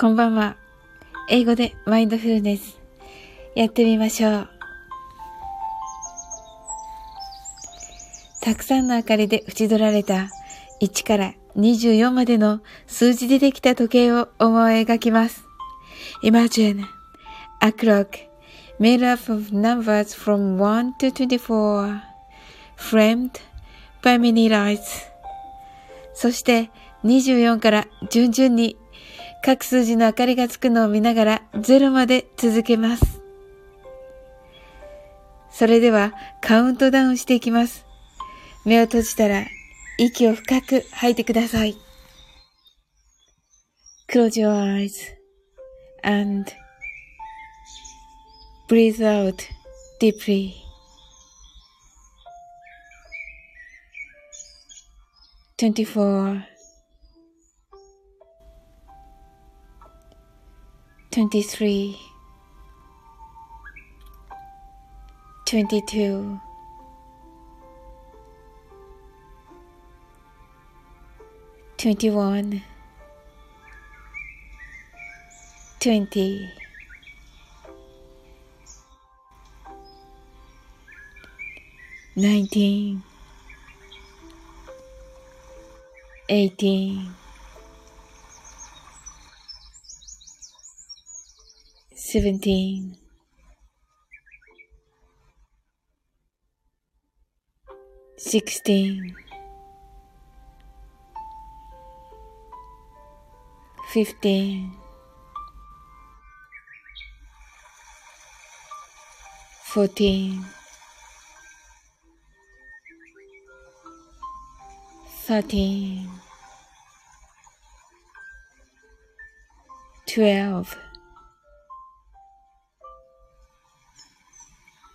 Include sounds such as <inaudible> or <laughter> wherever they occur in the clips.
こんばんは。英語でマインドフルネス。やってみましょう。たくさんの明かりで縁取られた1から24までの数字でできた時計を思い描きます。Imagine a clock made up of numbers from 1 to 24 framed by many lights そして24から順々に各数字の明かりがつくのを見ながら0まで続けます。それではカウントダウンしていきます。目を閉じたら息を深く吐いてください。Close your eyes and breathe out deeply. Twenty-four, 23 22 21 20 19 18 seventeen, sixteen, fifteen, fourteen, thirteen, twelve,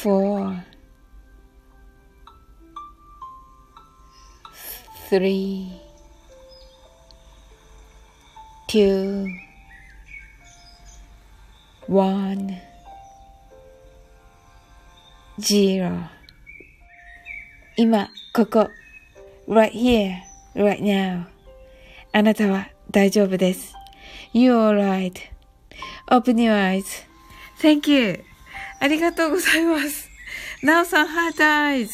four, three, two, one, zero 今、ここ、right here, right now あなたは大丈夫です。You're alright.Open your eyes.Thank you. ありがとうございます。なおさん、ハートアイズ。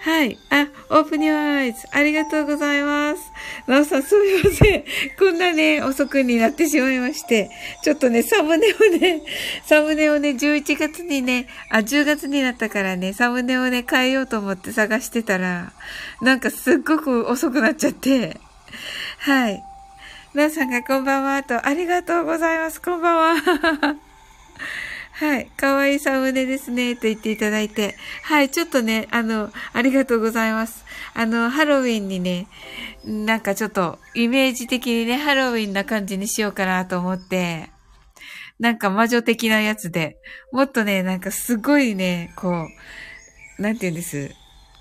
はい。あ、open your eyes. ありがとうございます。なおさん、すみません。こんなね、遅くになってしまいまして。ちょっとね、サムネをね、サムネをね、11月にね、あ、10月になったからね、サムネをね、変えようと思って探してたら、なんかすっごく遅くなっちゃって。はい。なおさんがこんばんはと、ありがとうございます。こんばんは。はい。かわいいサムネですね。と言っていただいて。はい。ちょっとね、あの、ありがとうございます。あの、ハロウィンにね、なんかちょっと、イメージ的にね、ハロウィンな感じにしようかなと思って、なんか魔女的なやつで、もっとね、なんかすごいね、こう、なんて言うんです？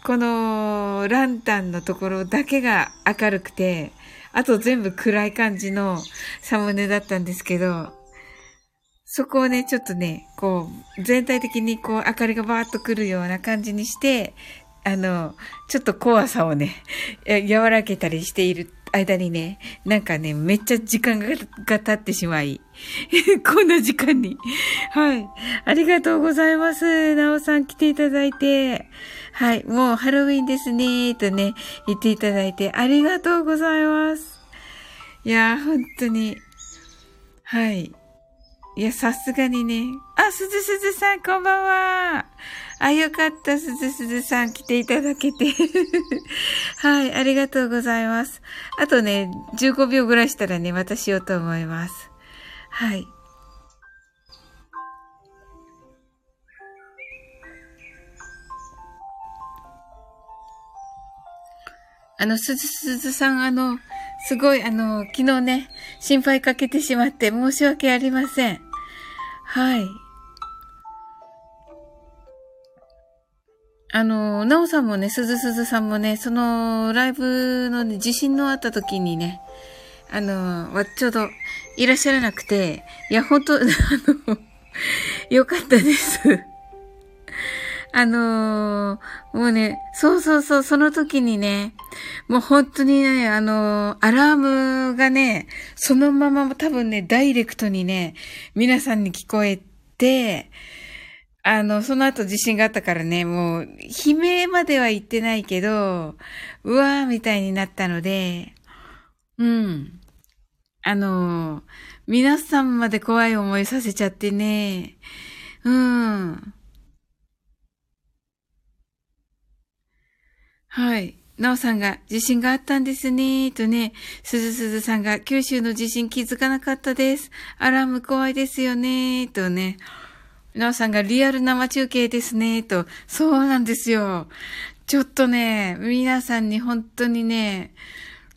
この、ランタンのところだけが明るくて、あと全部暗い感じのサムネだったんですけど、そこをね、ちょっとね、こう、全体的にこう、明かりがバーッと来るような感じにして、あの、ちょっと怖さをね、や和らげたりしている間にね、なんかね、めっちゃ時間がが経ってしまい、<laughs> こんな時間に。はい。ありがとうございます。なおさん来ていただいて。はい。もうハロウィンですね、とね、言っていただいて、ありがとうございます。いやー、本当に。はい。いや、さすがにね。あ、すずすずさん、こんばんは。あ、よかった、すずすずさん、来ていただけて。<laughs> はい、ありがとうございます。あとね、15秒ぐらいしたらね、またしようと思います。はい。あの、すずすずさん、あの、すごい、あの、昨日ね、心配かけてしまって申し訳ありません。はい。あの、なおさんもね、すずすずさんもね、その、ライブのね、地震のあった時にね、あの、ちょうどいらっしゃらなくて、いや、本当 <laughs> あの、よかったです。あのー、もうね、そうそうそう、その時にね、もう本当にね、あのー、アラームがね、そのまま多分ね、ダイレクトにね、皆さんに聞こえて、あの、その後地震があったからね、もう、悲鳴までは言ってないけど、うわーみたいになったので、うん。あのー、皆さんまで怖い思いさせちゃってね、うん。はい。なおさんが地震があったんですね、とね、すずすずさんが九州の地震気づかなかったです。アラーム怖いですよね、とね。なおさんがリアル生中継ですね、と。そうなんですよ。ちょっとね、皆さんに本当にね、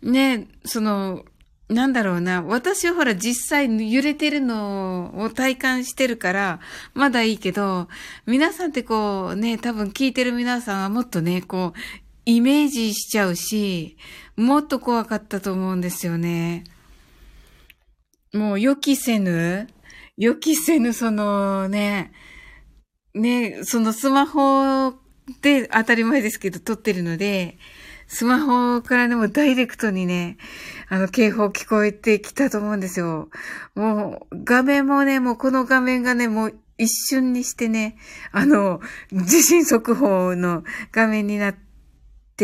ね、その、なんだろうな。私はほら実際揺れてるのを体感してるから、まだいいけど、皆さんってこうね、多分聞いてる皆さんはもっとね、こう、イメージしちゃうし、もっと怖かったと思うんですよね。もう予期せぬ、予期せぬそのね、ね、そのスマホで当たり前ですけど撮ってるので、スマホからでもダイレクトにね、あの警報聞こえてきたと思うんですよ。もう画面もね、もうこの画面がね、もう一瞬にしてね、あの、地震速報の画面になって、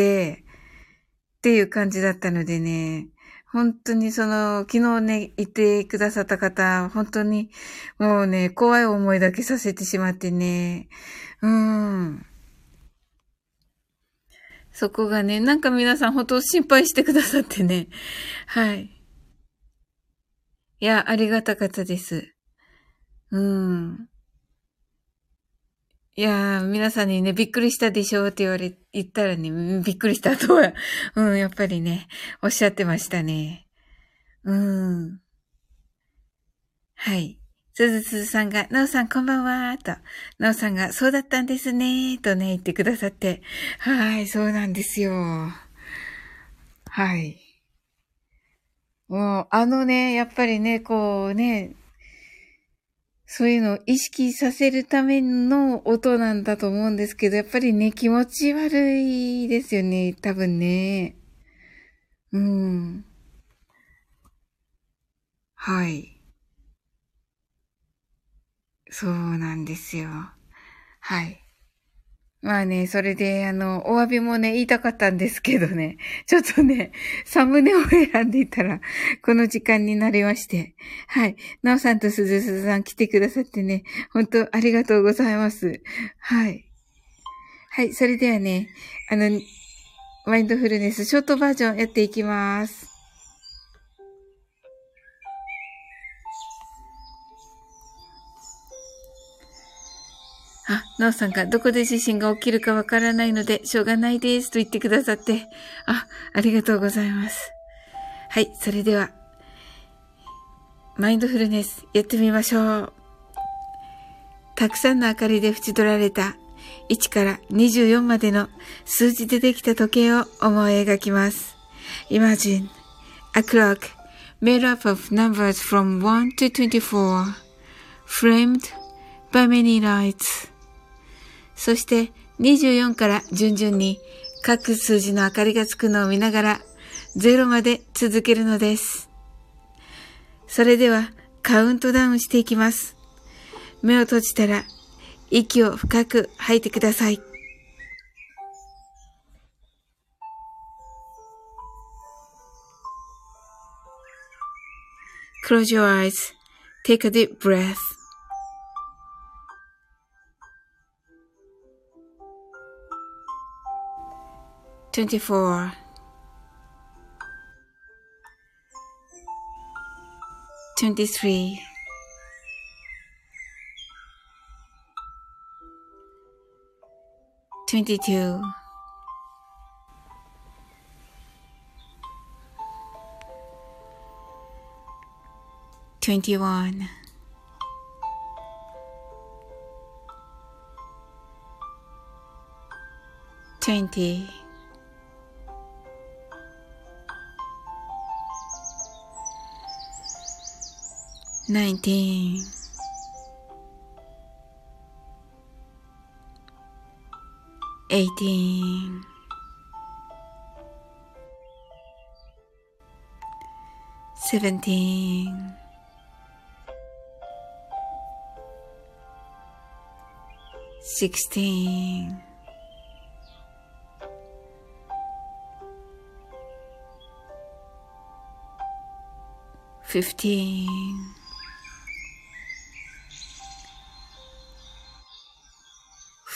っていう感じだったのでね、本当にその、昨日ね、いてくださった方、本当に、もうね、怖い思いだけさせてしまってね、うん。そこがね、なんか皆さん本当心配してくださってね。はい。いや、ありがたかったです。うん。いやー、皆さんにね、びっくりしたでしょうって言われ、言ったらね、びっくりしたとは、<laughs> うん、やっぱりね、おっしゃってましたね。うん。はい。すずすずさんが、なおさんこんばんはー、と。なおさんが、そうだったんですねー、とね、言ってくださって。はい、そうなんですよ。はい。もう、あのね、やっぱりね、こうね、そういうのを意識させるための音なんだと思うんですけど、やっぱりね、気持ち悪いですよね、多分ね。うん。はい。そうなんですよ。はい。まあね、それで、あの、お詫びもね、言いたかったんですけどね、<laughs> ちょっとね、サムネを選んでいたら、この時間になりまして。はい。なおさんとすずすずさん来てくださってね、本当ありがとうございます。はい。はい、それではね、あの、マインドフルネスショートバージョンやっていきます。あ、なおさんがどこで地震が起きるかわからないので、しょうがないですと言ってくださって、あ、ありがとうございます。はい、それでは、マインドフルネスやってみましょう。たくさんの明かりで縁取られた1から24までの数字でできた時計を思い描きます。Imagine a clock made up of numbers from 1 to 24 framed by many lights そして24から順々に各数字の明かりがつくのを見ながら0まで続けるのです。それではカウントダウンしていきます。目を閉じたら息を深く吐いてください。Close your eyes. Take a deep breath. 24 23 22 21 20 nineteen, eighteen, seventeen, sixteen. 15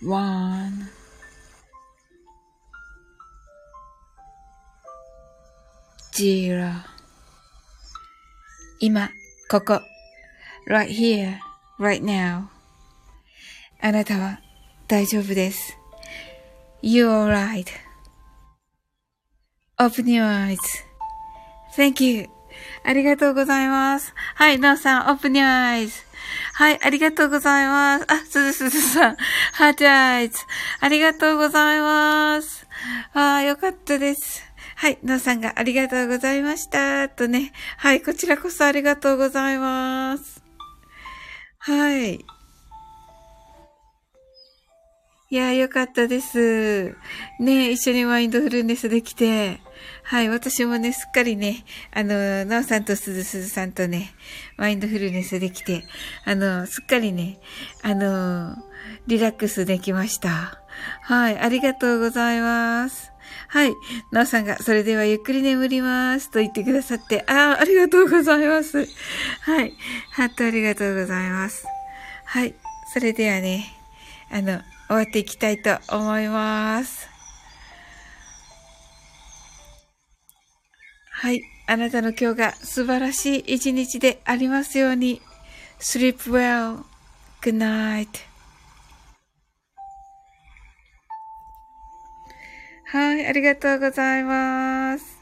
1ジーロ今、ここ、right here, right now. あなたは大丈夫です。You're alright.Open your eyes.Thank you. ありがとうございます。はい、なおさん、Open your eyes. はい、ありがとうございます。あ、すずすずさん、ハートアイズ。ありがとうございます。ああ、よかったです。はい、のーさんがありがとうございました。とね。はい、こちらこそありがとうございます。はい。いやー、よかったです。ね一緒にマインドフルネスできて。はい、私もね、すっかりね、あの、なおさんとすずすずさんとね、マインドフルネスできて、あの、すっかりね、あの、リラックスできました。はい、ありがとうございます。はい。なおさんが、それではゆっくり眠ります。と言ってくださって、ああ、ありがとうございます。はい。ハートありがとうございます。はい。それではね、あの、終わっていきたいと思います。はい。あなたの今日が素晴らしい一日でありますように。sleep well. good night. はい。ありがとうございます。